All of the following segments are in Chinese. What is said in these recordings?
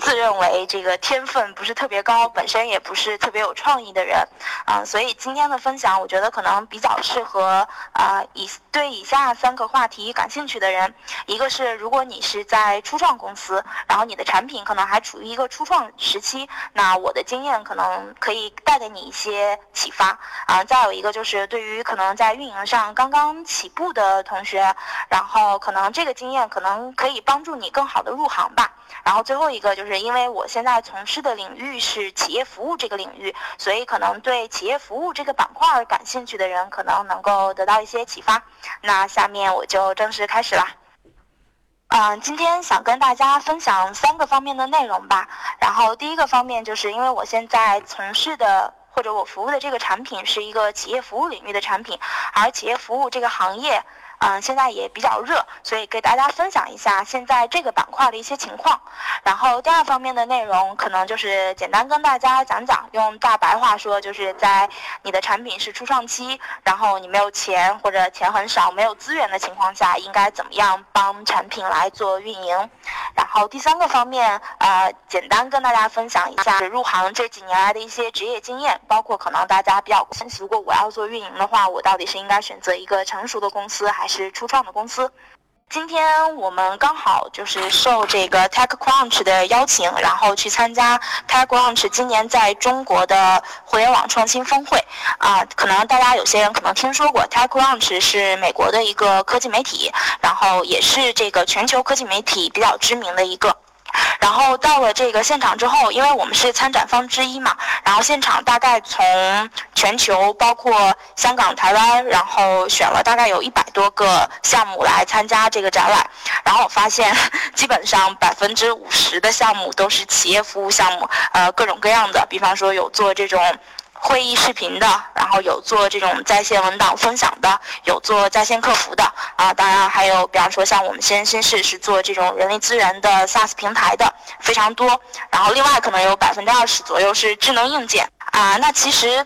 自认为这个天分不是特别高，本身也不是特别有创意的人，嗯，所以今天的分享，我觉得可能比较适合啊以对以下三个话题感兴趣的人。一个是如果你是在初创公司，然后你的产品可能还处于一个初创时期，那我的经验可能可以带给你一些启发啊。再有一个就是对于可能在运营上刚刚起步的同学，然后可能这个经验可能可以帮助你。更好的入行吧。然后最后一个就是因为我现在从事的领域是企业服务这个领域，所以可能对企业服务这个板块感兴趣的人可能能够得到一些启发。那下面我就正式开始啦。嗯，今天想跟大家分享三个方面的内容吧。然后第一个方面就是因为我现在从事的或者我服务的这个产品是一个企业服务领域的产品，而企业服务这个行业。嗯，现在也比较热，所以给大家分享一下现在这个板块的一些情况。然后第二方面的内容，可能就是简单跟大家讲讲，用大白话说，就是在你的产品是初创期，然后你没有钱或者钱很少、没有资源的情况下，应该怎么样帮产品来做运营。然后第三个方面，呃，简单跟大家分享一下入行这几年来的一些职业经验，包括可能大家比较关心，如果我要做运营的话，我到底是应该选择一个成熟的公司还？是初创的公司。今天我们刚好就是受这个 TechCrunch 的邀请，然后去参加 TechCrunch 今年在中国的互联网创新峰会。啊，可能大家有些人可能听说过 TechCrunch 是美国的一个科技媒体，然后也是这个全球科技媒体比较知名的一个。然后到了这个现场之后，因为我们是参展方之一嘛，然后现场大概从全球包括香港、台湾，然后选了大概有一百多个项目来参加这个展览。然后我发现，基本上百分之五十的项目都是企业服务项目，呃，各种各样的，比方说有做这种。会议视频的，然后有做这种在线文档分享的，有做在线客服的啊，当然还有，比方说像我们先先市是做这种人力资源的 SaaS 平台的，非常多。然后另外可能有百分之二十左右是智能硬件啊。那其实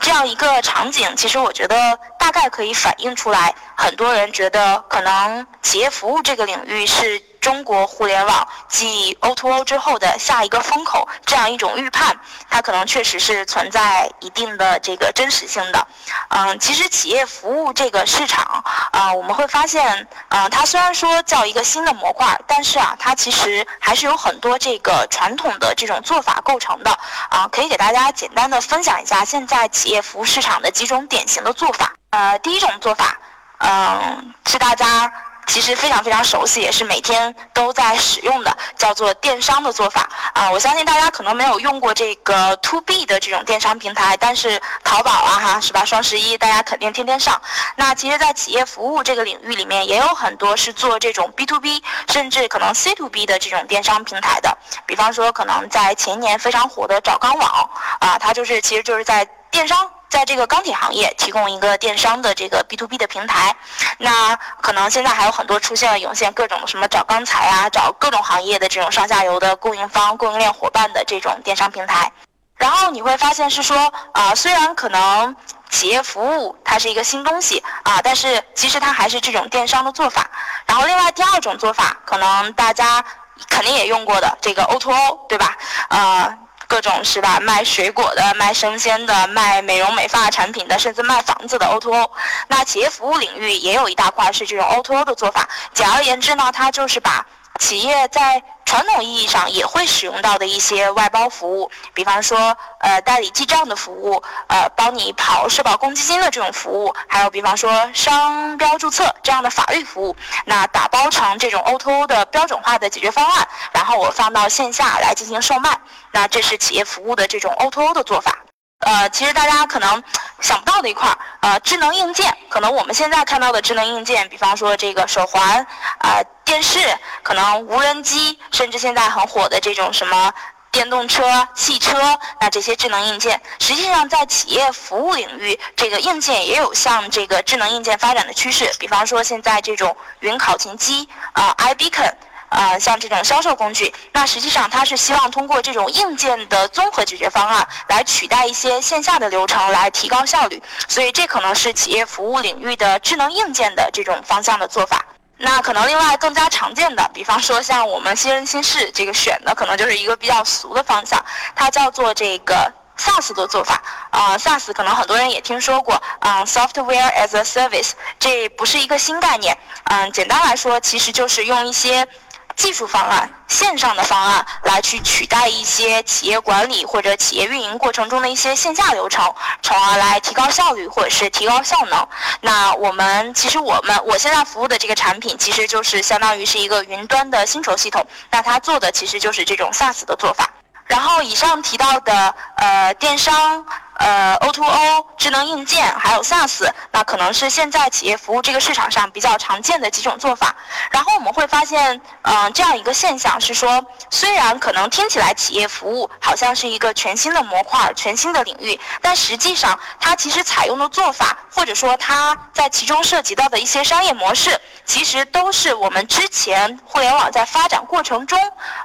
这样一个场景，其实我觉得大概可以反映出来，很多人觉得可能企业服务这个领域是。中国互联网继 O2O 之后的下一个风口，这样一种预判，它可能确实是存在一定的这个真实性的。嗯，其实企业服务这个市场啊，我们会发现，嗯，它虽然说叫一个新的模块，但是啊，它其实还是有很多这个传统的这种做法构成的。啊，可以给大家简单的分享一下现在企业服务市场的几种典型的做法。呃，第一种做法，嗯，是大家。其实非常非常熟悉，也是每天都在使用的，叫做电商的做法啊。我相信大家可能没有用过这个 to B 的这种电商平台，但是淘宝啊哈是吧？双十一大家肯定天天上。那其实，在企业服务这个领域里面，也有很多是做这种 B to B，甚至可能 C to B 的这种电商平台的。比方说，可能在前年非常火的找钢网啊，它就是其实就是在电商。在这个钢铁行业提供一个电商的这个 B to B 的平台，那可能现在还有很多出现了涌现各种什么找钢材啊，找各种行业的这种上下游的供应方、供应链伙伴的这种电商平台。然后你会发现是说啊，虽然可能企业服务它是一个新东西啊，但是其实它还是这种电商的做法。然后另外第二种做法，可能大家肯定也用过的这个 O to O，对吧？呃。各种是吧？卖水果的、卖生鲜的、卖美容美发产品的，甚至卖房子的 O2O。那企业服务领域也有一大块是这种 O2O 的做法。简而言之呢，它就是把企业在传统意义上也会使用到的一些外包服务，比方说呃代理记账的服务，呃帮你跑社保公积金的这种服务，还有比方说商标注册这样的法律服务，那打包成这种 O2O 的标准化的解决方案，然后我放到线下来进行售卖。那这是企业服务的这种 O2O 的做法。呃，其实大家可能想不到的一块儿，呃，智能硬件，可能我们现在看到的智能硬件，比方说这个手环，啊，电视，可能无人机，甚至现在很火的这种什么。电动车、汽车，那这些智能硬件，实际上在企业服务领域，这个硬件也有向这个智能硬件发展的趋势。比方说，现在这种云考勤机啊，iBeacon。呃，像这种销售工具，那实际上它是希望通过这种硬件的综合解决方案来取代一些线下的流程，来提高效率。所以这可能是企业服务领域的智能硬件的这种方向的做法。那可能另外更加常见的，比方说像我们新人新事这个选的，可能就是一个比较俗的方向，它叫做这个 SaaS 的做法。啊，SaaS 可能很多人也听说过，啊，Software as a Service，这不是一个新概念。嗯，简单来说，其实就是用一些。技术方案、线上的方案来去取代一些企业管理或者企业运营过程中的一些线下流程，从而来提高效率或者是提高效能。那我们其实我们我现在服务的这个产品，其实就是相当于是一个云端的薪酬系统。那它做的其实就是这种 SaaS 的做法。然后以上提到的呃电商。呃，O2O、智能硬件还有 SaaS，那可能是现在企业服务这个市场上比较常见的几种做法。然后我们会发现，嗯，这样一个现象是说，虽然可能听起来企业服务好像是一个全新的模块、全新的领域，但实际上它其实采用的做法，或者说它在其中涉及到的一些商业模式，其实都是我们之前互联网在发展过程中，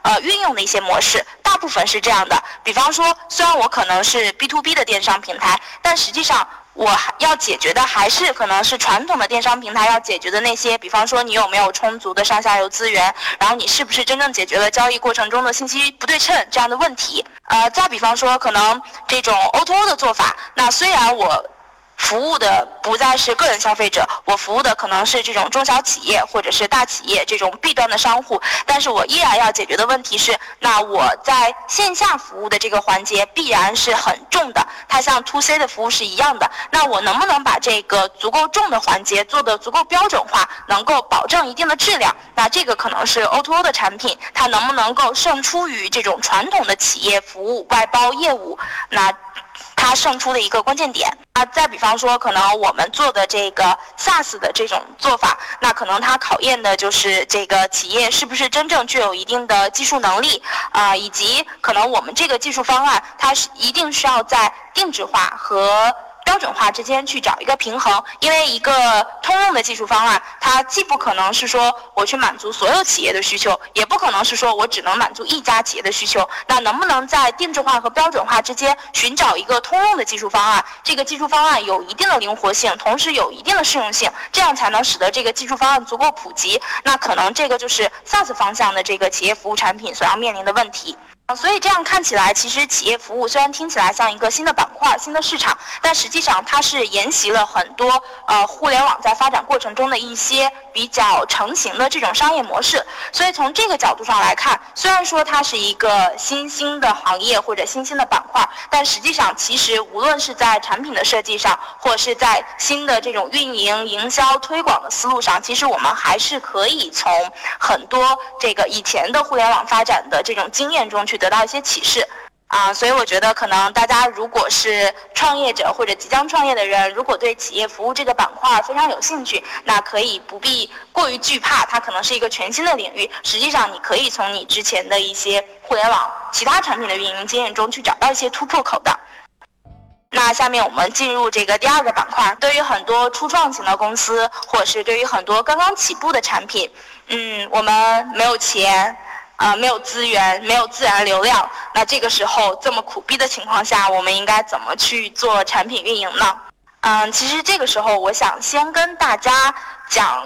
呃，运用的一些模式。大部分是这样的。比方说，虽然我可能是 B to B 的电商平台，但实际上我还要解决的还是可能是传统的电商平台要解决的那些，比方说你有没有充足的上下游资源，然后你是不是真正解决了交易过程中的信息不对称这样的问题。呃，再比方说可能这种 O2O 的做法，那虽然我。服务的不再是个人消费者，我服务的可能是这种中小企业或者是大企业这种 B 端的商户，但是我依然要解决的问题是，那我在线下服务的这个环节必然是很重的，它像 To C 的服务是一样的，那我能不能把这个足够重的环节做得足够标准化，能够保证一定的质量？那这个可能是 O to O 的产品，它能不能够胜出于这种传统的企业服务外包业务？那。它胜出的一个关键点啊，再比方说，可能我们做的这个 SaaS 的这种做法，那可能它考验的就是这个企业是不是真正具有一定的技术能力啊，以及可能我们这个技术方案，它是一定需要在定制化和。标准化之间去找一个平衡，因为一个通用的技术方案，它既不可能是说我去满足所有企业的需求，也不可能是说我只能满足一家企业的需求。那能不能在定制化和标准化之间寻找一个通用的技术方案？这个技术方案有一定的灵活性，同时有一定的适用性，这样才能使得这个技术方案足够普及。那可能这个就是 SaaS 方向的这个企业服务产品所要面临的问题。所以这样看起来，其实企业服务虽然听起来像一个新的板块、新的市场，但实际上它是沿袭了很多呃互联网在发展过程中的一些比较成型的这种商业模式。所以从这个角度上来看，虽然说它是一个新兴的行业或者新兴的板块，但实际上其实无论是在产品的设计上，或是在新的这种运营、营销、推广的思路上，其实我们还是可以从很多这个以前的互联网发展的这种经验中去。得到一些启示，啊，所以我觉得可能大家如果是创业者或者即将创业的人，如果对企业服务这个板块非常有兴趣，那可以不必过于惧怕，它可能是一个全新的领域。实际上，你可以从你之前的一些互联网其他产品的运营经验中去找到一些突破口的。那下面我们进入这个第二个板块，对于很多初创型的公司，或者是对于很多刚刚起步的产品，嗯，我们没有钱。啊，没有资源，没有自然流量，那这个时候这么苦逼的情况下，我们应该怎么去做产品运营呢？嗯，其实这个时候我想先跟大家讲。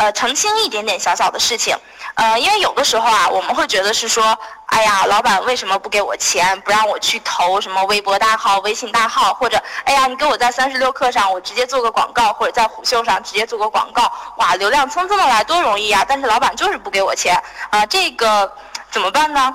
呃，澄清一点点小小的事情，呃，因为有的时候啊，我们会觉得是说，哎呀，老板为什么不给我钱，不让我去投什么微博大号、微信大号，或者，哎呀，你给我在三十六课上我直接做个广告，或者在虎嗅上直接做个广告，哇，流量蹭蹭的来，多容易啊！但是老板就是不给我钱，啊，这个怎么办呢？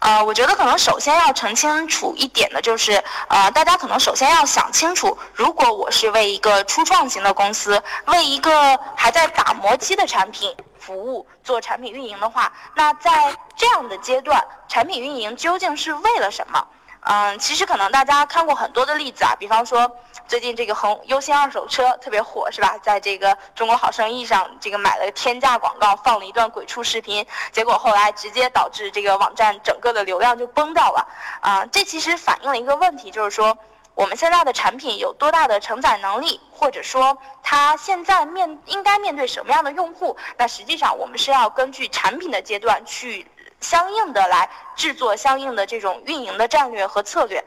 呃，我觉得可能首先要澄清楚一点的就是，呃，大家可能首先要想清楚，如果我是为一个初创型的公司，为一个还在打磨期的产品服务做产品运营的话，那在这样的阶段，产品运营究竟是为了什么？嗯，其实可能大家看过很多的例子啊，比方说，最近这个恒优星二手车特别火，是吧？在这个中国好生意上，这个买了天价广告，放了一段鬼畜视频，结果后来直接导致这个网站整个的流量就崩掉了。啊，这其实反映了一个问题，就是说我们现在的产品有多大的承载能力，或者说它现在面应该面对什么样的用户？那实际上我们是要根据产品的阶段去相应的来制作相应的这种运营的战略和策略。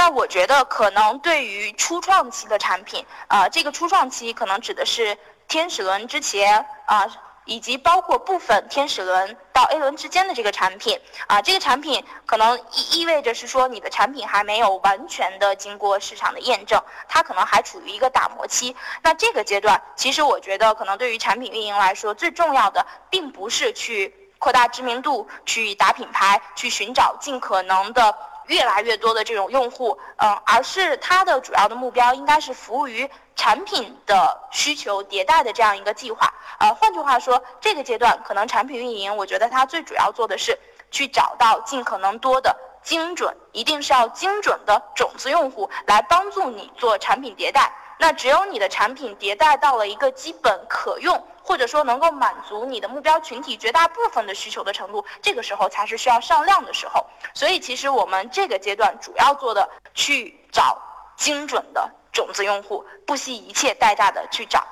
那我觉得可能对于初创期的产品，啊，这个初创期可能指的是天使轮之前啊，以及包括部分天使轮到 A 轮之间的这个产品，啊，这个产品可能意意味着是说你的产品还没有完全的经过市场的验证，它可能还处于一个打磨期。那这个阶段，其实我觉得可能对于产品运营来说，最重要的并不是去扩大知名度、去打品牌、去寻找尽可能的。越来越多的这种用户，嗯，而是它的主要的目标应该是服务于产品的需求迭代的这样一个计划。呃，换句话说，这个阶段可能产品运营，我觉得它最主要做的是去找到尽可能多的精准，一定是要精准的种子用户来帮助你做产品迭代。那只有你的产品迭代到了一个基本可用。或者说能够满足你的目标群体绝大部分的需求的程度，这个时候才是需要上量的时候。所以其实我们这个阶段主要做的去找精准的种子用户，不惜一切代价的去找。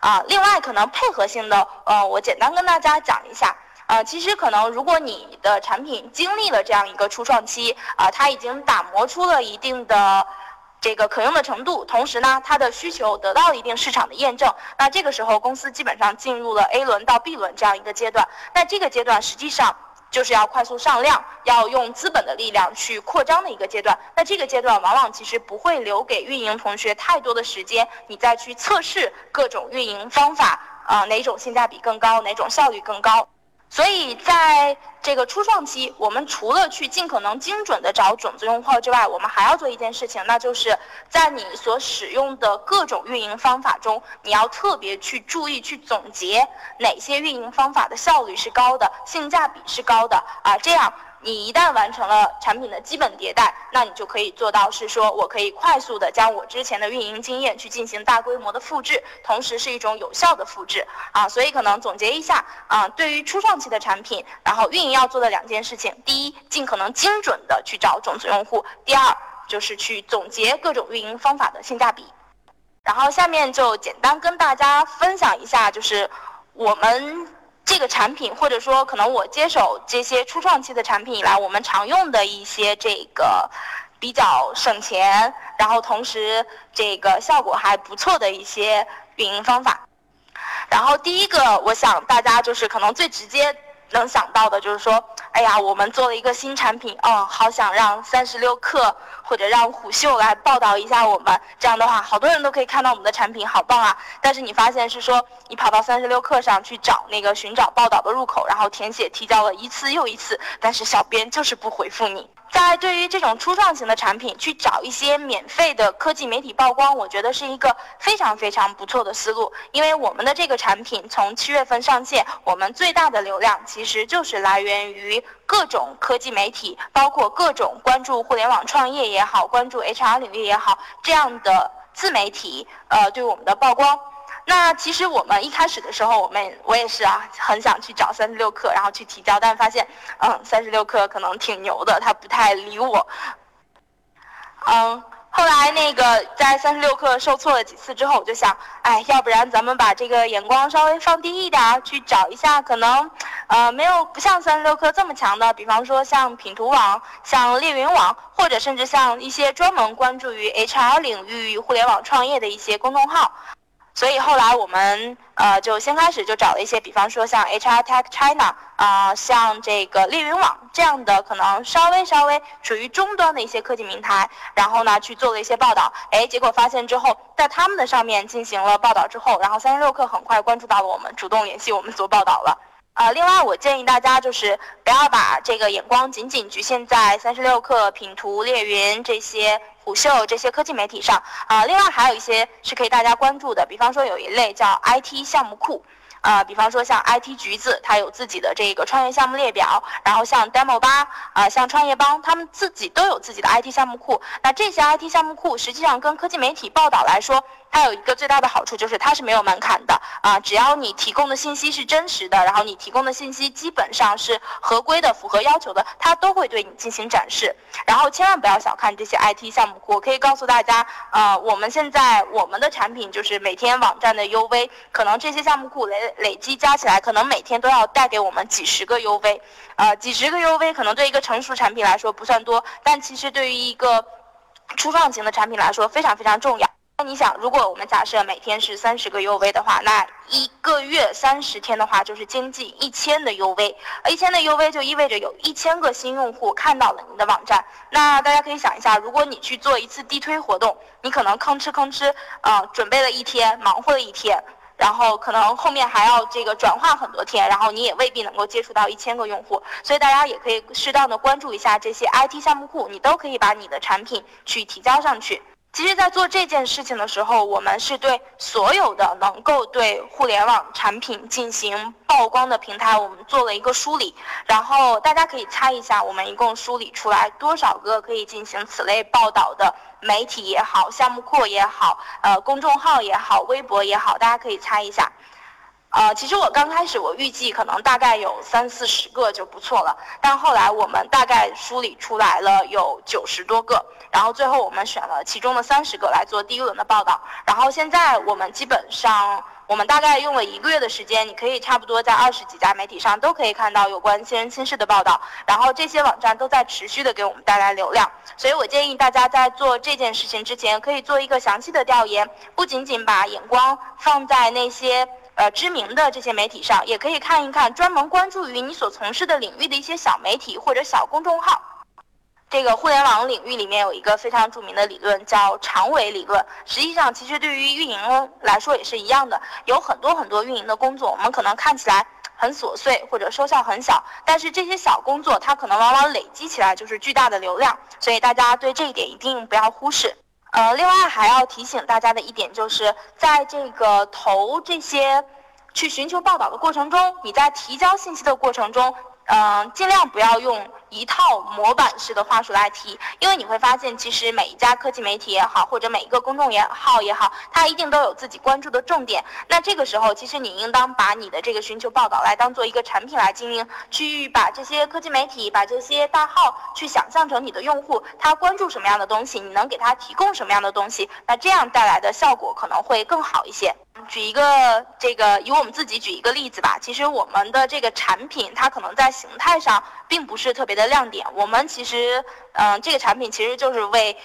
啊，另外可能配合性的，呃，我简单跟大家讲一下。啊，其实可能如果你的产品经历了这样一个初创期，啊，它已经打磨出了一定的。这个可用的程度，同时呢，它的需求得到了一定市场的验证。那这个时候，公司基本上进入了 A 轮到 B 轮这样一个阶段。那这个阶段实际上就是要快速上量，要用资本的力量去扩张的一个阶段。那这个阶段往往其实不会留给运营同学太多的时间，你再去测试各种运营方法啊，哪种性价比更高，哪种效率更高。所以在这个初创期，我们除了去尽可能精准的找种子用户之外，我们还要做一件事情，那就是在你所使用的各种运营方法中，你要特别去注意去总结哪些运营方法的效率是高的，性价比是高的啊，这样。你一旦完成了产品的基本迭代，那你就可以做到是说我可以快速的将我之前的运营经验去进行大规模的复制，同时是一种有效的复制啊。所以可能总结一下啊，对于初创期的产品，然后运营要做的两件事情：第一，尽可能精准的去找种子用户；第二，就是去总结各种运营方法的性价比。然后下面就简单跟大家分享一下，就是我们。这个产品，或者说可能我接手这些初创期的产品以来，我们常用的一些这个比较省钱，然后同时这个效果还不错的一些运营方法。然后第一个，我想大家就是可能最直接。能想到的就是说，哎呀，我们做了一个新产品，哦，好想让三十六氪或者让虎嗅来报道一下我们。这样的话，好多人都可以看到我们的产品，好棒啊！但是你发现是说，你跑到三十六氪上去找那个寻找报道的入口，然后填写提交了一次又一次，但是小编就是不回复你。在对于这种初创型的产品，去找一些免费的科技媒体曝光，我觉得是一个非常非常不错的思路。因为我们的这个产品从七月份上线，我们最大的流量其实就是来源于各种科技媒体，包括各种关注互联网创业也好，关注 HR 领域也好，这样的自媒体，呃，对我们的曝光。那其实我们一开始的时候，我们我也是啊，很想去找三十六氪，然后去提交，但发现，嗯，三十六氪可能挺牛的，他不太理我。嗯，后来那个在三十六氪受挫了几次之后，我就想，哎，要不然咱们把这个眼光稍微放低一点，去找一下可能，呃，没有不像三十六氪这么强的，比方说像品图网、像猎云网，或者甚至像一些专门关注于 HR 领域、互联网创业的一些公众号。所以后来我们呃就先开始就找了一些，比方说像 HR Tech China 啊，像这个猎云网这样的可能稍微稍微属于中端的一些科技平台，然后呢去做了一些报道，哎，结果发现之后，在他们的上面进行了报道之后，然后三十六氪很快关注到了我们，主动联系我们做报道了。啊，另外我建议大家就是不要把这个眼光仅仅局限在三十六氪、品图、猎云这些。虎嗅这些科技媒体上啊，另外还有一些是可以大家关注的，比方说有一类叫 IT 项目库，啊，比方说像 IT 橘子，它有自己的这个创业项目列表，然后像 Demo 八啊，像创业邦，他们自己都有自己的 IT 项目库。那这些 IT 项目库实际上跟科技媒体报道来说，它有一个最大的好处就是它是没有门槛的啊，只要你提供的信息是真实的，然后你提供的信息基本上是合规的、符合要求的，它都会对你进行展示。然后千万不要小看这些 IT 项目库，我可以告诉大家，呃，我们现在我们的产品就是每天网站的 UV，可能这些项目库累累积加起来，可能每天都要带给我们几十个 UV，呃，几十个 UV 可能对一个成熟产品来说不算多，但其实对于一个初创型的产品来说非常非常重要。那你想，如果我们假设每天是三十个 UV 的话，那一个月三十天的话，就是将近一千的 UV。一千的 UV 就意味着有一千个新用户看到了你的网站。那大家可以想一下，如果你去做一次地推活动，你可能吭哧吭哧，呃，准备了一天，忙活了一天，然后可能后面还要这个转化很多天，然后你也未必能够接触到一千个用户。所以大家也可以适当的关注一下这些 IT 项目库，你都可以把你的产品去提交上去。其实，在做这件事情的时候，我们是对所有的能够对互联网产品进行曝光的平台，我们做了一个梳理。然后大家可以猜一下，我们一共梳理出来多少个可以进行此类报道的媒体也好、项目库也好、呃公众号也好、微博也好，大家可以猜一下。呃，其实我刚开始我预计可能大概有三四十个就不错了，但后来我们大概梳理出来了有九十多个，然后最后我们选了其中的三十个来做第一轮的报道，然后现在我们基本上我们大概用了一个月的时间，你可以差不多在二十几家媒体上都可以看到有关新人亲事的报道，然后这些网站都在持续的给我们带来流量，所以我建议大家在做这件事情之前，可以做一个详细的调研，不仅仅把眼光放在那些。呃，知名的这些媒体上也可以看一看，专门关注于你所从事的领域的一些小媒体或者小公众号。这个互联网领域里面有一个非常著名的理论，叫长尾理论。实际上，其实对于运营来说也是一样的，有很多很多运营的工作，我们可能看起来很琐碎或者收效很小，但是这些小工作它可能往往累积起来就是巨大的流量。所以大家对这一点一定不要忽视。呃，另外还要提醒大家的一点就是，在这个投这些去寻求报道的过程中，你在提交信息的过程中，嗯，尽量不要用。一套模板式的话术来提，因为你会发现，其实每一家科技媒体也好，或者每一个公众也号也好，它一定都有自己关注的重点。那这个时候，其实你应当把你的这个寻求报道来当做一个产品来经营，去把这些科技媒体、把这些大号去想象成你的用户，他关注什么样的东西，你能给他提供什么样的东西，那这样带来的效果可能会更好一些。举一个这个，以我们自己举一个例子吧。其实我们的这个产品，它可能在形态上并不是特别的亮点。我们其实，嗯，这个产品其实就是为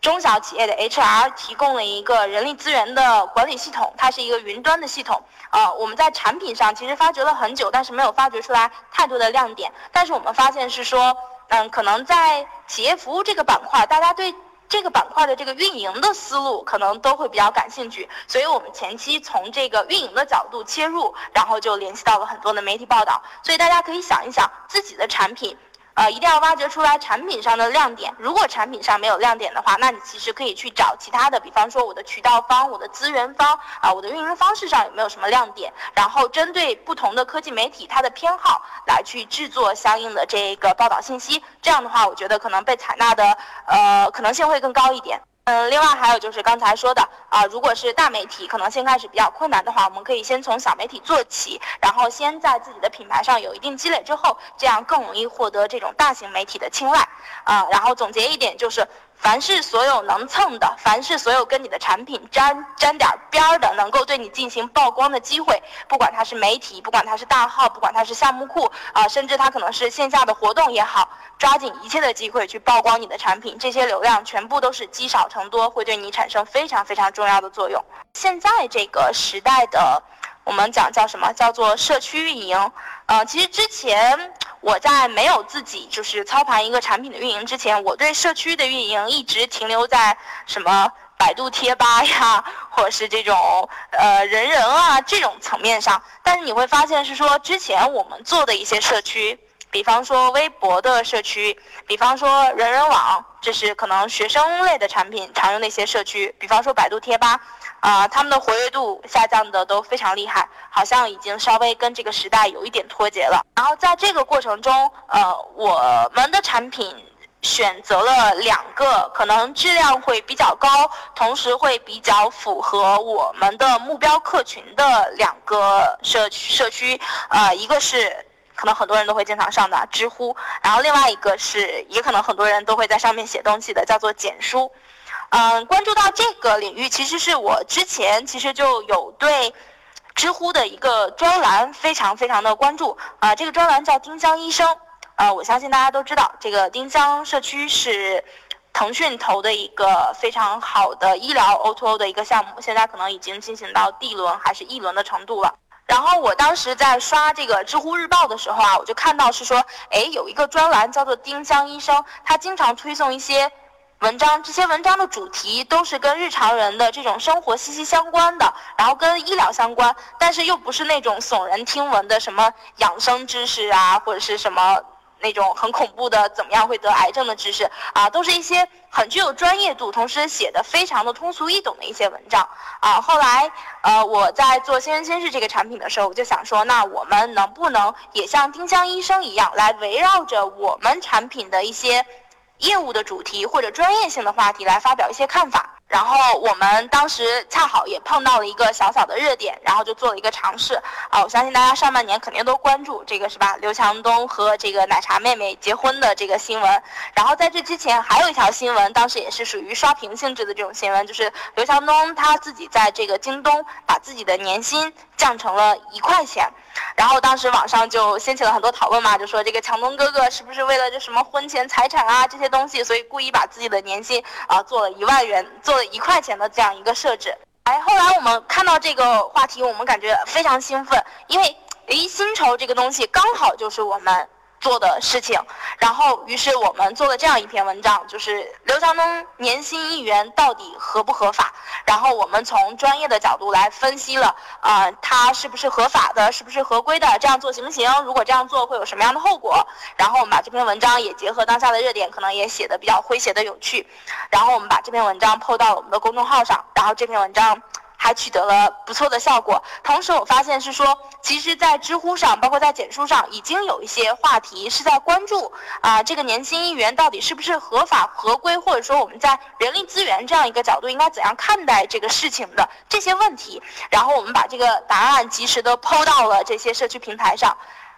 中小企业的 HR 提供了一个人力资源的管理系统，它是一个云端的系统。呃，我们在产品上其实发掘了很久，但是没有发掘出来太多的亮点。但是我们发现是说，嗯，可能在企业服务这个板块，大家对。这个板块的这个运营的思路可能都会比较感兴趣，所以我们前期从这个运营的角度切入，然后就联系到了很多的媒体报道。所以大家可以想一想自己的产品。呃，一定要挖掘出来产品上的亮点。如果产品上没有亮点的话，那你其实可以去找其他的，比方说我的渠道方、我的资源方啊，我的运营方式上有没有什么亮点，然后针对不同的科技媒体它的偏好来去制作相应的这个报道信息。这样的话，我觉得可能被采纳的呃可能性会更高一点。嗯，另外还有就是刚才说的啊，如果是大媒体，可能先开始比较困难的话，我们可以先从小媒体做起，然后先在自己的品牌上有一定积累之后，这样更容易获得这种大型媒体的青睐。啊，然后总结一点就是。凡是所有能蹭的，凡是所有跟你的产品沾沾点边儿的，能够对你进行曝光的机会，不管它是媒体，不管它是大号，不管它是项目库啊，甚至它可能是线下的活动也好，抓紧一切的机会去曝光你的产品，这些流量全部都是积少成多，会对你产生非常非常重要的作用。现在这个时代的，我们讲叫什么？叫做社区运营。呃，其实之前。我在没有自己就是操盘一个产品的运营之前，我对社区的运营一直停留在什么百度贴吧呀，或者是这种呃人人啊这种层面上。但是你会发现是说，之前我们做的一些社区，比方说微博的社区，比方说人人网，这是可能学生类的产品常用的一些社区，比方说百度贴吧。啊，他们的活跃度下降的都非常厉害，好像已经稍微跟这个时代有一点脱节了。然后在这个过程中，呃，我们的产品选择了两个可能质量会比较高，同时会比较符合我们的目标客群的两个社区社区，呃，一个是可能很多人都会经常上的知乎，然后另外一个是也可能很多人都会在上面写东西的，叫做简书。嗯，关注到这个领域，其实是我之前其实就有对知乎的一个专栏非常非常的关注啊。这个专栏叫丁香医生，呃，我相信大家都知道，这个丁香社区是腾讯投的一个非常好的医疗 O2O 的一个项目，现在可能已经进行到 D 轮还是 E 轮的程度了。然后我当时在刷这个知乎日报的时候啊，我就看到是说，哎，有一个专栏叫做丁香医生，他经常推送一些。文章这些文章的主题都是跟日常人的这种生活息息相关的，然后跟医疗相关，但是又不是那种耸人听闻的什么养生知识啊，或者是什么那种很恐怖的怎么样会得癌症的知识啊，都是一些很具有专业度，同时写的非常的通俗易懂的一些文章啊。后来呃我在做新人新事这个产品的时候，我就想说，那我们能不能也像丁香医生一样，来围绕着我们产品的一些。业务的主题或者专业性的话题来发表一些看法，然后我们当时恰好也碰到了一个小小的热点，然后就做了一个尝试啊。我相信大家上半年肯定都关注这个是吧？刘强东和这个奶茶妹妹结婚的这个新闻。然后在这之前还有一条新闻，当时也是属于刷屏性质的这种新闻，就是刘强东他自己在这个京东把自己的年薪降成了一块钱。然后当时网上就掀起了很多讨论嘛，就说这个强东哥哥是不是为了这什么婚前财产啊这些东西，所以故意把自己的年薪啊做了一万元，做了一块钱的这样一个设置。哎，后来我们看到这个话题，我们感觉非常兴奋，因为哎薪酬这个东西刚好就是我们。做的事情，然后于是我们做了这样一篇文章，就是刘强东年薪一元到底合不合法？然后我们从专业的角度来分析了，呃，他是不是合法的，是不是合规的？这样做行不行？如果这样做会有什么样的后果？然后我们把这篇文章也结合当下的热点，可能也写的比较诙谐的有趣，然后我们把这篇文章 PO 到我们的公众号上，然后这篇文章。还取得了不错的效果。同时，我发现是说，其实，在知乎上，包括在简书上，已经有一些话题是在关注啊，这个年薪一元到底是不是合法合规，或者说我们在人力资源这样一个角度应该怎样看待这个事情的这些问题。然后，我们把这个答案及时的抛到了这些社区平台上。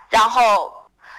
然后，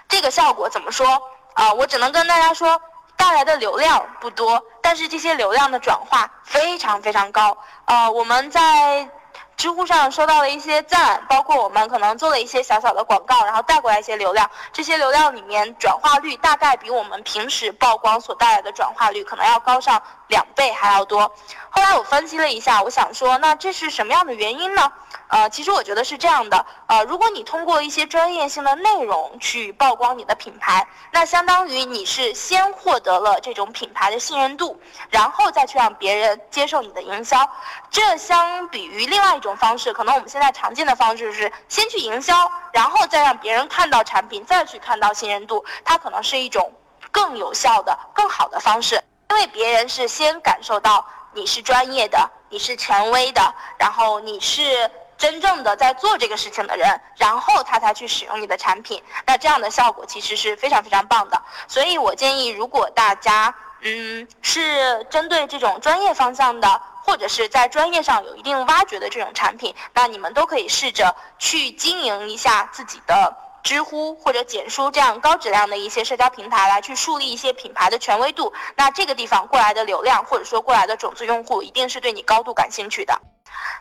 这个效果怎么说啊？我只能跟大家说。带来的流量不多，但是这些流量的转化非常非常高。呃，我们在知乎上收到了一些赞，包括我们可能做了一些小小的广告，然后带过来一些流量。这些流量里面转化率大概比我们平时曝光所带来的转化率可能要高上两倍还要多。后来我分析了一下，我想说，那这是什么样的原因呢？呃，其实我觉得是这样的，呃，如果你通过一些专业性的内容去曝光你的品牌，那相当于你是先获得了这种品牌的信任度，然后再去让别人接受你的营销。这相比于另外一种方式，可能我们现在常见的方式是先去营销，然后再让别人看到产品，再去看到信任度，它可能是一种更有效的、更好的方式，因为别人是先感受到你是专业的，你是权威的，然后你是。真正的在做这个事情的人，然后他才去使用你的产品，那这样的效果其实是非常非常棒的。所以我建议，如果大家嗯是针对这种专业方向的，或者是在专业上有一定挖掘的这种产品，那你们都可以试着去经营一下自己的知乎或者简书这样高质量的一些社交平台，来去树立一些品牌的权威度。那这个地方过来的流量，或者说过来的种子用户，一定是对你高度感兴趣的。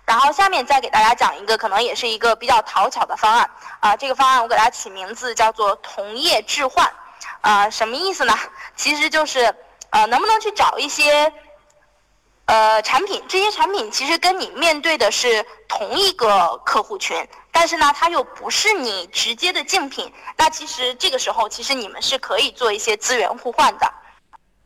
然后下面再给大家讲一个，可能也是一个比较讨巧的方案啊。这个方案我给它起名字叫做“同业置换”，啊，什么意思呢？其实就是，呃，能不能去找一些，呃，产品，这些产品其实跟你面对的是同一个客户群，但是呢，它又不是你直接的竞品。那其实这个时候，其实你们是可以做一些资源互换的。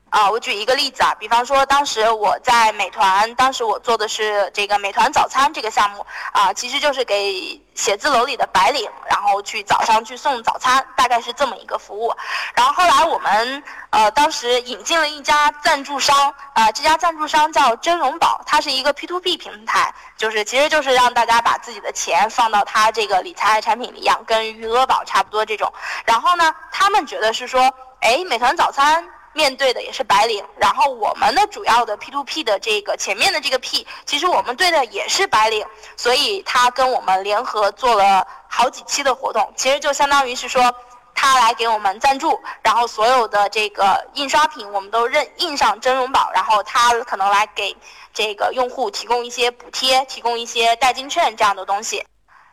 啊，我举一个例子啊，比方说当时我在美团，当时我做的是这个美团早餐这个项目啊，其实就是给写字楼里的白领，然后去早上去送早餐，大概是这么一个服务。然后后来我们呃当时引进了一家赞助商啊，这家赞助商叫真荣宝，它是一个 P to P 平台，就是其实就是让大家把自己的钱放到它这个理财产品里一样，跟余额宝差不多这种。然后呢，他们觉得是说，哎，美团早餐。面对的也是白领，然后我们的主要的 P to P 的这个前面的这个 P，其实我们对的也是白领，所以他跟我们联合做了好几期的活动，其实就相当于是说他来给我们赞助，然后所有的这个印刷品我们都认印上真荣宝，然后他可能来给这个用户提供一些补贴，提供一些代金券这样的东西。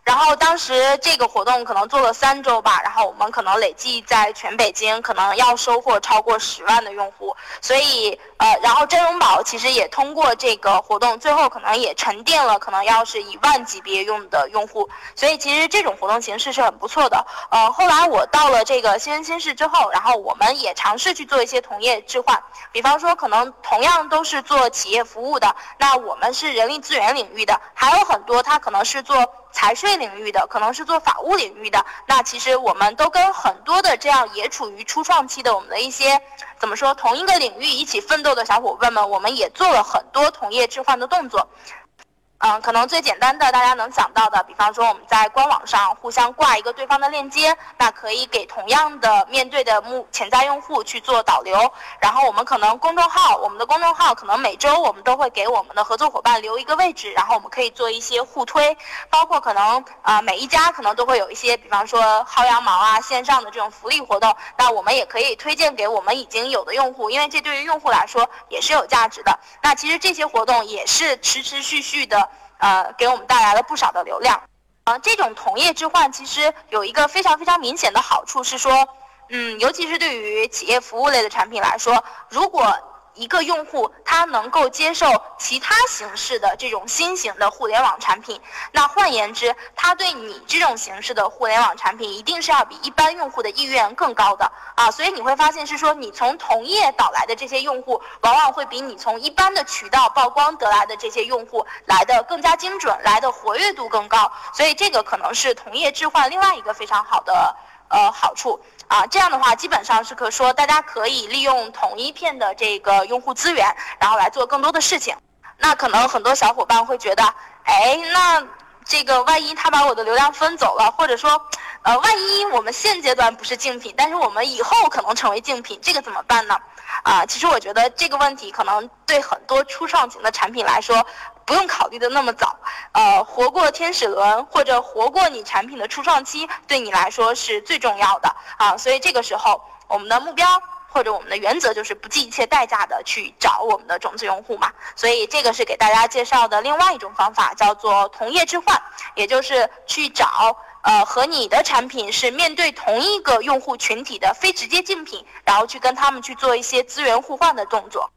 然后当时这个活动可能做了三周吧，然后我们可能累计在全北京可能要收获超过十万的用户，所以呃，然后真荣宝其实也通过这个活动，最后可能也沉淀了可能要是一万级别用的用户，所以其实这种活动形式是很不错的。呃，后来我到了这个新人新事之后，然后我们也尝试去做一些同业置换，比方说可能同样都是做企业服务的，那我们是人力资源领域的，还有很多他可能是做。财税领域的可能是做法务领域的，那其实我们都跟很多的这样也处于初创期的我们的一些怎么说同一个领域一起奋斗的小伙伴们，我们也做了很多同业置换的动作。嗯，可能最简单的大家能想到的，比方说我们在官网上互相挂一个对方的链接，那可以给同样的面对的目潜在用户去做导流。然后我们可能公众号，我们的公众号可能每周我们都会给我们的合作伙伴留一个位置，然后我们可以做一些互推，包括可能啊每一家可能都会有一些，比方说薅羊毛啊线上的这种福利活动，那我们也可以推荐给我们已经有的用户，因为这对于用户来说也是有价值的。那其实这些活动也是持持续续的。呃，给我们带来了不少的流量，呃，这种同业置换其实有一个非常非常明显的好处是说，嗯，尤其是对于企业服务类的产品来说，如果。一个用户他能够接受其他形式的这种新型的互联网产品，那换言之，他对你这种形式的互联网产品一定是要比一般用户的意愿更高的。啊，所以你会发现是说，你从同业导来的这些用户，往往会比你从一般的渠道曝光得来的这些用户来的更加精准，来的活跃度更高，所以这个可能是同业置换另外一个非常好的呃好处。啊，这样的话基本上是可说，大家可以利用同一片的这个用户资源，然后来做更多的事情。那可能很多小伙伴会觉得，哎，那这个万一他把我的流量分走了，或者说，呃，万一我们现阶段不是竞品，但是我们以后可能成为竞品，这个怎么办呢？啊，其实我觉得这个问题可能对很多初创型的产品来说。不用考虑的那么早，呃，活过天使轮或者活过你产品的初创期，对你来说是最重要的啊。所以这个时候，我们的目标或者我们的原则就是不计一切代价的去找我们的种子用户嘛。所以这个是给大家介绍的另外一种方法，叫做同业置换，也就是去找呃和你的产品是面对同一个用户群体的非直接竞品，然后去跟他们去做一些资源互换的动作。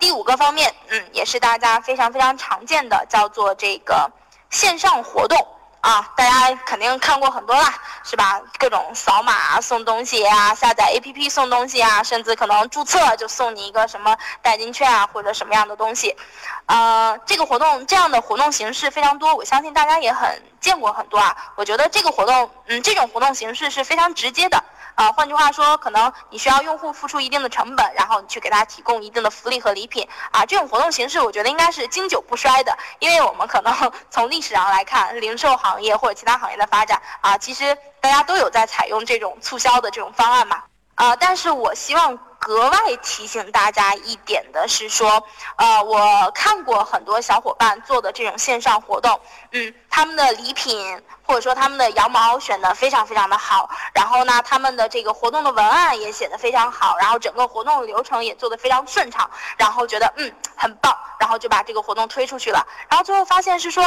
第五个方面，嗯，也是大家非常非常常见的，叫做这个线上活动啊，大家肯定看过很多啦，是吧？各种扫码送东西啊，下载 APP 送东西啊，甚至可能注册就送你一个什么代金券啊，或者什么样的东西，呃，这个活动这样的活动形式非常多，我相信大家也很见过很多啊。我觉得这个活动，嗯，这种活动形式是非常直接的。啊，换句话说，可能你需要用户付出一定的成本，然后你去给他提供一定的福利和礼品啊。这种活动形式，我觉得应该是经久不衰的，因为我们可能 从历史上来看，零售行业或者其他行业的发展啊，其实大家都有在采用这种促销的这种方案嘛。啊，但是我希望。格外提醒大家一点的是说，呃，我看过很多小伙伴做的这种线上活动，嗯，他们的礼品或者说他们的羊毛选的非常非常的好，然后呢，他们的这个活动的文案也写的非常好，然后整个活动流程也做的非常顺畅，然后觉得嗯很棒，然后就把这个活动推出去了，然后最后发现是说，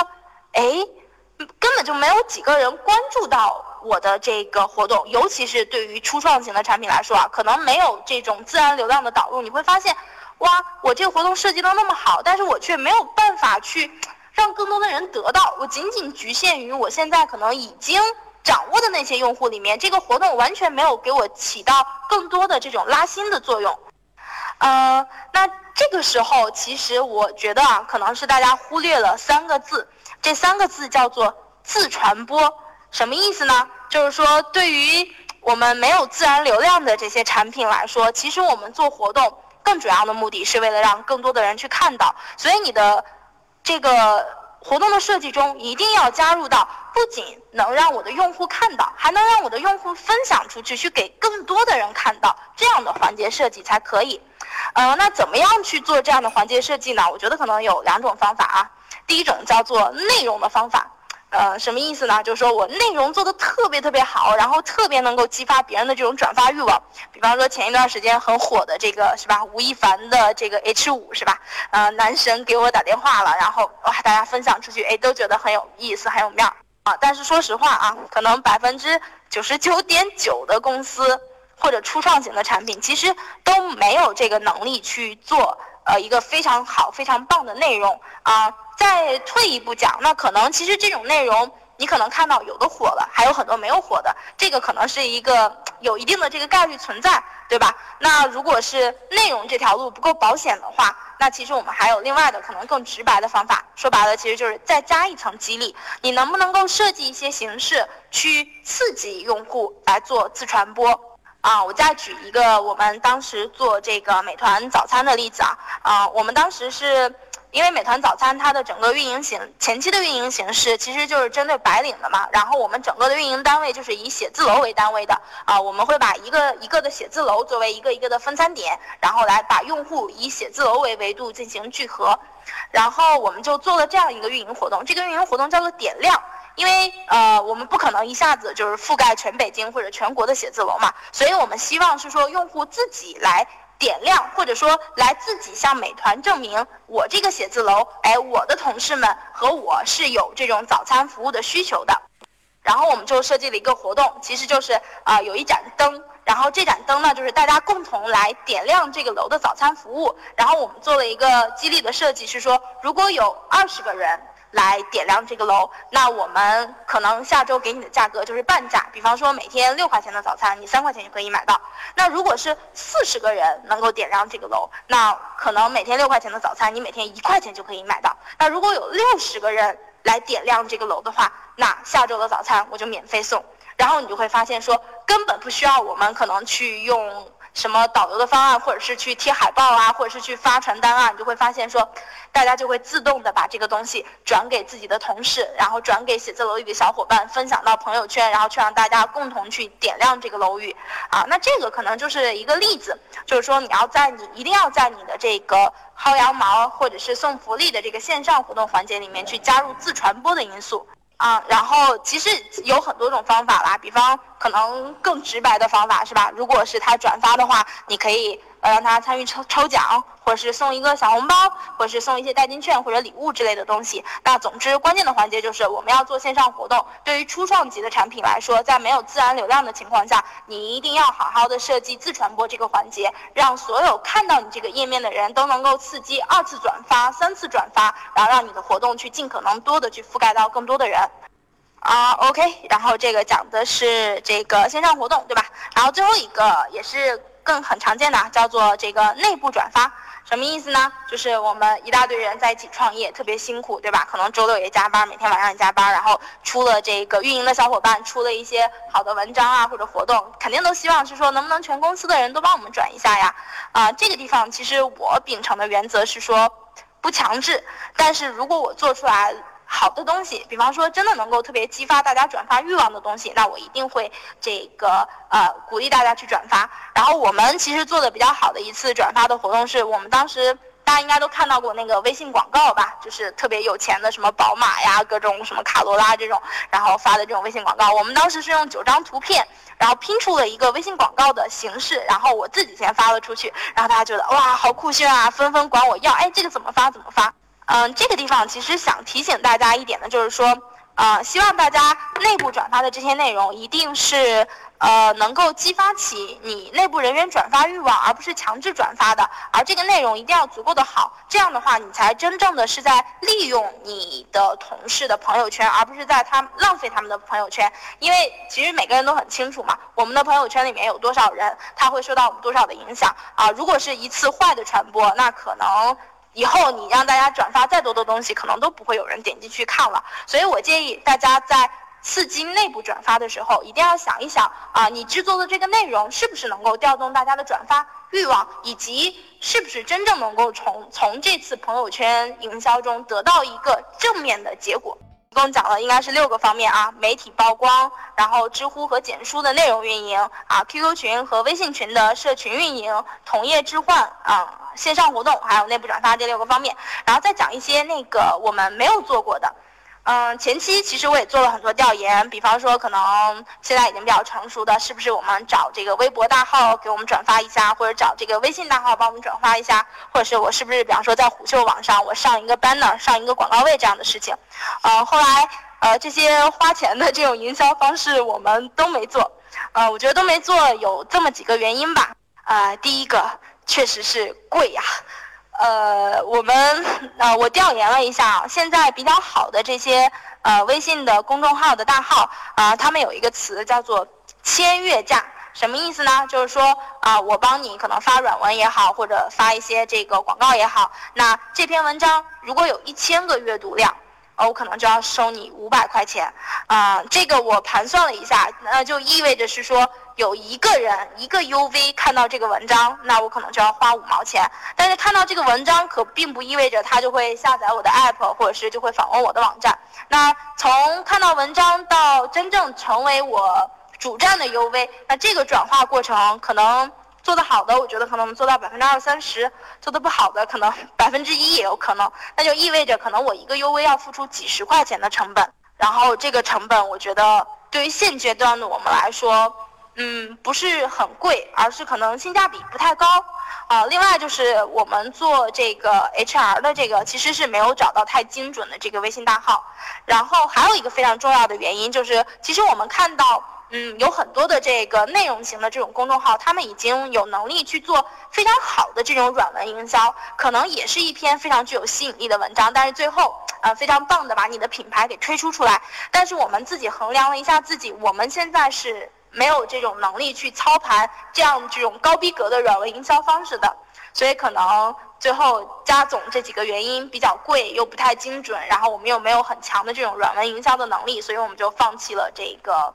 哎，根本就没有几个人关注到。我的这个活动，尤其是对于初创型的产品来说啊，可能没有这种自然流量的导入，你会发现，哇，我这个活动设计的那么好，但是我却没有办法去让更多的人得到，我仅仅局限于我现在可能已经掌握的那些用户里面，这个活动完全没有给我起到更多的这种拉新的作用。呃，那这个时候其实我觉得啊，可能是大家忽略了三个字，这三个字叫做自传播。什么意思呢？就是说，对于我们没有自然流量的这些产品来说，其实我们做活动更主要的目的是为了让更多的人去看到。所以你的这个活动的设计中一定要加入到，不仅能让我的用户看到，还能让我的用户分享出去，去给更多的人看到，这样的环节设计才可以。呃，那怎么样去做这样的环节设计呢？我觉得可能有两种方法啊。第一种叫做内容的方法。呃，什么意思呢？就是说我内容做的特别特别好，然后特别能够激发别人的这种转发欲望。比方说前一段时间很火的这个是吧？吴亦凡的这个 H 五是吧？呃，男神给我打电话了，然后哇，大家分享出去，哎，都觉得很有意思，很有面儿啊。但是说实话啊，可能百分之九十九点九的公司或者初创型的产品，其实都没有这个能力去做呃一个非常好、非常棒的内容啊。再退一步讲，那可能其实这种内容，你可能看到有的火了，还有很多没有火的，这个可能是一个有一定的这个概率存在，对吧？那如果是内容这条路不够保险的话，那其实我们还有另外的可能更直白的方法，说白了其实就是再加一层激励，你能不能够设计一些形式去刺激用户来做自传播？啊，我再举一个我们当时做这个美团早餐的例子啊，啊，我们当时是。因为美团早餐它的整个运营形前期的运营形式其实就是针对白领的嘛，然后我们整个的运营单位就是以写字楼为单位的啊，我们会把一个一个的写字楼作为一个一个的分餐点，然后来把用户以写字楼为维度进行聚合，然后我们就做了这样一个运营活动，这个运营活动叫做点亮，因为呃我们不可能一下子就是覆盖全北京或者全国的写字楼嘛，所以我们希望是说用户自己来。点亮，或者说来自己向美团证明，我这个写字楼，哎，我的同事们和我是有这种早餐服务的需求的。然后我们就设计了一个活动，其实就是啊，有一盏灯，然后这盏灯呢，就是大家共同来点亮这个楼的早餐服务。然后我们做了一个激励的设计，是说如果有二十个人。来点亮这个楼，那我们可能下周给你的价格就是半价，比方说每天六块钱的早餐，你三块钱就可以买到。那如果是四十个人能够点亮这个楼，那可能每天六块钱的早餐，你每天一块钱就可以买到。那如果有六十个人来点亮这个楼的话，那下周的早餐我就免费送。然后你就会发现说，根本不需要我们可能去用。什么导游的方案，或者是去贴海报啊，或者是去发传单啊，你就会发现说，大家就会自动的把这个东西转给自己的同事，然后转给写字楼里的小伙伴，分享到朋友圈，然后去让大家共同去点亮这个楼宇啊。那这个可能就是一个例子，就是说你要在你一定要在你的这个薅羊毛或者是送福利的这个线上活动环节里面去加入自传播的因素。啊，然后其实有很多种方法啦，比方可能更直白的方法是吧？如果是他转发的话，你可以呃让他参与抽抽奖，或者是送一个小红包，或者是送一些代金券或者礼物之类的东西。那总之关键的环节就是我们要做线上活动。对于初创级的产品来说，在没有自然流量的情况下，你一定要好好的设计自传播这个环节，让所有看到你这个页面的人都能够刺激二次转发、三次转发，然后让你的活动去尽可能多的去覆盖到更多的人。啊，OK，然后这个讲的是这个线上活动，对吧？然后最后一个也是更很常见的，叫做这个内部转发，什么意思呢？就是我们一大堆人在一起创业，特别辛苦，对吧？可能周六也加班，每天晚上也加班，然后出了这个运营的小伙伴出了一些好的文章啊或者活动，肯定都希望是说能不能全公司的人都帮我们转一下呀？啊，这个地方其实我秉承的原则是说不强制，但是如果我做出来。好的东西，比方说真的能够特别激发大家转发欲望的东西，那我一定会这个呃鼓励大家去转发。然后我们其实做的比较好的一次转发的活动，是我们当时大家应该都看到过那个微信广告吧，就是特别有钱的什么宝马呀、各种什么卡罗拉这种，然后发的这种微信广告。我们当时是用九张图片，然后拼出了一个微信广告的形式，然后我自己先发了出去，然后大家觉得哇好酷炫啊，纷纷管我要，哎这个怎么发怎么发。嗯，这个地方其实想提醒大家一点呢，就是说，呃，希望大家内部转发的这些内容一定是。呃，能够激发起你内部人员转发欲望，而不是强制转发的。而这个内容一定要足够的好，这样的话，你才真正的是在利用你的同事的朋友圈，而不是在他浪费他们的朋友圈。因为其实每个人都很清楚嘛，我们的朋友圈里面有多少人，他会受到我们多少的影响啊。如果是一次坏的传播，那可能以后你让大家转发再多的东西，可能都不会有人点进去看了。所以我建议大家在。刺激内部转发的时候，一定要想一想啊，你制作的这个内容是不是能够调动大家的转发欲望，以及是不是真正能够从从这次朋友圈营销中得到一个正面的结果。一共讲了应该是六个方面啊，媒体曝光，然后知乎和简书的内容运营啊，QQ 群和微信群的社群运营，同业置换啊，线上活动，还有内部转发这六个方面，然后再讲一些那个我们没有做过的。嗯，前期其实我也做了很多调研，比方说可能现在已经比较成熟的，是不是我们找这个微博大号给我们转发一下，或者找这个微信大号帮我们转发一下，或者是我是不是比方说在虎嗅网上我上一个 banner 上一个广告位这样的事情。呃，后来呃这些花钱的这种营销方式我们都没做，呃，我觉得都没做有这么几个原因吧。呃，第一个确实是贵呀。呃，我们呃，我调研了一下，现在比较好的这些呃微信的公众号的大号啊，他们有一个词叫做签约价，什么意思呢？就是说啊，我帮你可能发软文也好，或者发一些这个广告也好，那这篇文章如果有一千个阅读量。我可能就要收你五百块钱，啊，这个我盘算了一下，那就意味着是说有一个人一个 UV 看到这个文章，那我可能就要花五毛钱。但是看到这个文章可并不意味着他就会下载我的 app，或者是就会访问我的网站。那从看到文章到真正成为我主站的 UV，那这个转化过程可能。做得好的，我觉得可能能做到百分之二三十；做得不好的，可能百分之一也有可能。那就意味着，可能我一个 UV 要付出几十块钱的成本。然后这个成本，我觉得对于现阶段的我们来说，嗯，不是很贵，而是可能性价比不太高。啊，另外就是我们做这个 HR 的这个，其实是没有找到太精准的这个微信大号。然后还有一个非常重要的原因就是，其实我们看到。嗯，有很多的这个内容型的这种公众号，他们已经有能力去做非常好的这种软文营销，可能也是一篇非常具有吸引力的文章，但是最后呃非常棒的把你的品牌给推出出来。但是我们自己衡量了一下自己，我们现在是没有这种能力去操盘这样这种高逼格的软文营销方式的，所以可能最后加总这几个原因比较贵又不太精准，然后我们又没有很强的这种软文营销的能力，所以我们就放弃了这个。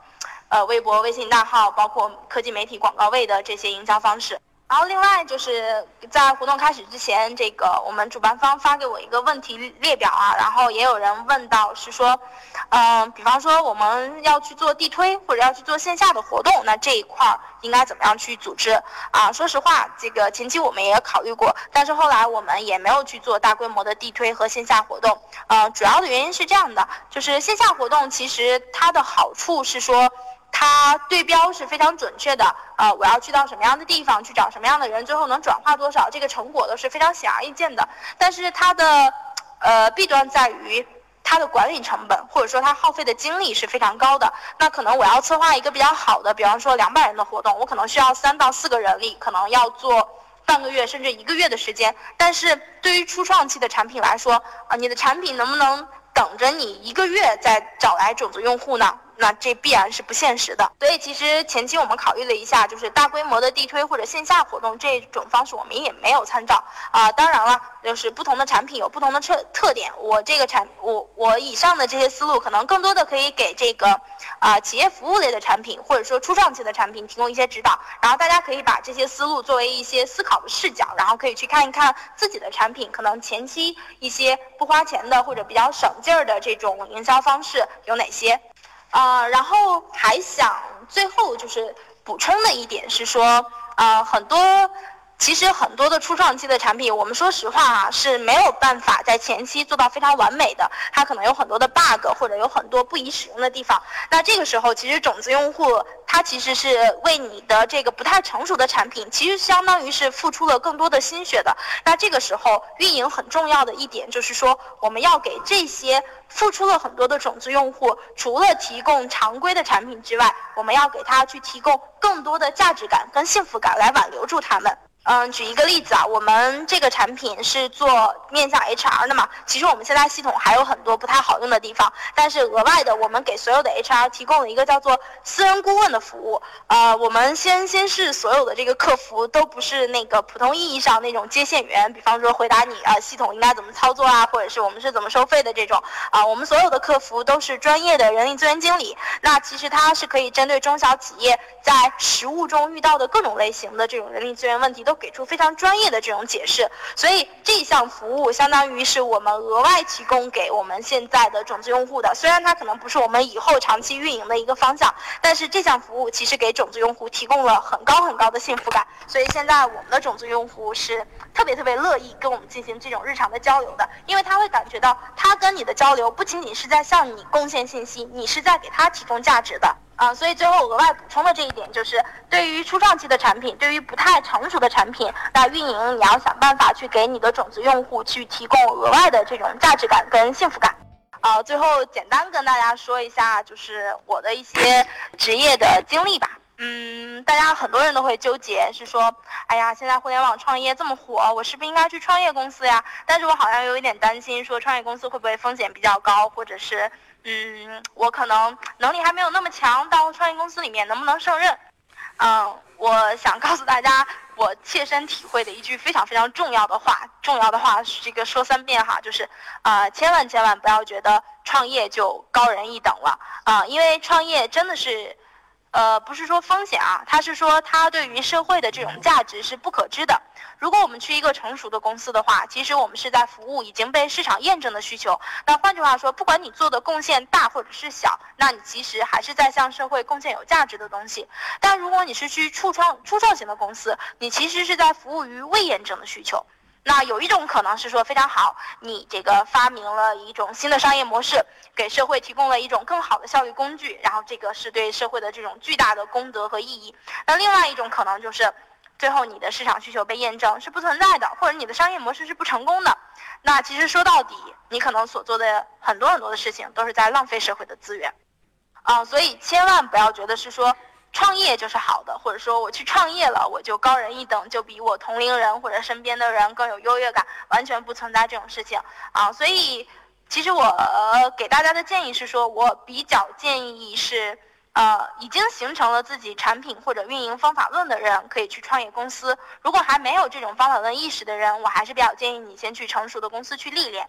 呃，微博、微信大号，包括科技媒体广告位的这些营销方式。然后，另外就是在活动开始之前，这个我们主办方发给我一个问题列表啊，然后也有人问到是说，嗯，比方说我们要去做地推或者要去做线下的活动，那这一块儿应该怎么样去组织啊？说实话，这个前期我们也考虑过，但是后来我们也没有去做大规模的地推和线下活动。呃，主要的原因是这样的，就是线下活动其实它的好处是说。它对标是非常准确的，呃，我要去到什么样的地方，去找什么样的人，最后能转化多少，这个成果都是非常显而易见的。但是它的，呃，弊端在于它的管理成本，或者说它耗费的精力是非常高的。那可能我要策划一个比较好的，比方说两百人的活动，我可能需要三到四个人力，可能要做半个月甚至一个月的时间。但是对于初创期的产品来说，啊，你的产品能不能等着你一个月再找来种子用户呢？那这必然是不现实的，所以其实前期我们考虑了一下，就是大规模的地推或者线下活动这种方式，我们也没有参照啊。当然了，就是不同的产品有不同的特特点。我这个产，我我以上的这些思路，可能更多的可以给这个啊企业服务类的产品，或者说初创期的产品提供一些指导。然后大家可以把这些思路作为一些思考的视角，然后可以去看一看自己的产品，可能前期一些不花钱的或者比较省劲儿的这种营销方式有哪些。啊，然后还想最后就是补充的一点是说，啊，很多其实很多的初创期的产品，我们说实话啊是没有办法在前期做到非常完美的，它可能有很多的 bug 或者有很多不宜使用的地方。那这个时候，其实种子用户他其实是为你的这个不太成熟的产品，其实相当于是付出了更多的心血的。那这个时候，运营很重要的一点就是说，我们要给这些付出了很多的种子用户，除了提供常规的产品之外，我们要给他去提供更多的价值感跟幸福感，来挽留住他们。嗯，举一个例子啊，我们这个产品是做面向 HR 的嘛。其实我们现在系统还有很多不太好用的地方，但是额外的，我们给所有的 HR 提供了一个叫做私人顾问的服务。呃，我们先先是所有的这个客服都不是那个普通意义上那种接线员，比方说回答你啊系统应该怎么操作啊，或者是我们是怎么收费的这种啊，我们所有的客服都是专业的人力资源经理。那其实它是可以针对中小企业在实务中遇到的各种类型的这种人力资源问题都。给出非常专业的这种解释，所以这项服务相当于是我们额外提供给我们现在的种子用户的。虽然它可能不是我们以后长期运营的一个方向，但是这项服务其实给种子用户提供了很高很高的幸福感。所以现在我们的种子用户是特别特别乐意跟我们进行这种日常的交流的，因为他会感觉到他跟你的交流不仅仅是在向你贡献信息，你是在给他提供价值的。啊，所以最后额外补充的这一点就是，对于初创期的产品，对于不太成熟的产品，那运营你要想办法去给你的种子用户去提供额外的这种价值感跟幸福感。啊，最后简单跟大家说一下，就是我的一些职业的经历吧。嗯，大家很多人都会纠结，是说，哎呀，现在互联网创业这么火，我是不是应该去创业公司呀？但是我好像有一点担心，说创业公司会不会风险比较高，或者是。嗯，我可能能力还没有那么强，到创业公司里面能不能胜任？嗯，我想告诉大家，我切身体会的一句非常非常重要的话，重要的话是这个说三遍哈，就是啊，千万千万不要觉得创业就高人一等了啊，因为创业真的是。呃，不是说风险啊，他是说他对于社会的这种价值是不可知的。如果我们去一个成熟的公司的话，其实我们是在服务已经被市场验证的需求。那换句话说，不管你做的贡献大或者是小，那你其实还是在向社会贡献有价值的东西。但如果你是去初创初创型的公司，你其实是在服务于未验证的需求。那有一种可能是说非常好，你这个发明了一种新的商业模式，给社会提供了一种更好的效率工具，然后这个是对社会的这种巨大的功德和意义。那另外一种可能就是，最后你的市场需求被验证是不存在的，或者你的商业模式是不成功的。那其实说到底，你可能所做的很多很多的事情都是在浪费社会的资源。啊，所以千万不要觉得是说。创业就是好的，或者说我去创业了，我就高人一等，就比我同龄人或者身边的人更有优越感，完全不存在这种事情啊。所以，其实我给大家的建议是说，我比较建议是。呃，已经形成了自己产品或者运营方法论的人，可以去创业公司。如果还没有这种方法论意识的人，我还是比较建议你先去成熟的公司去历练。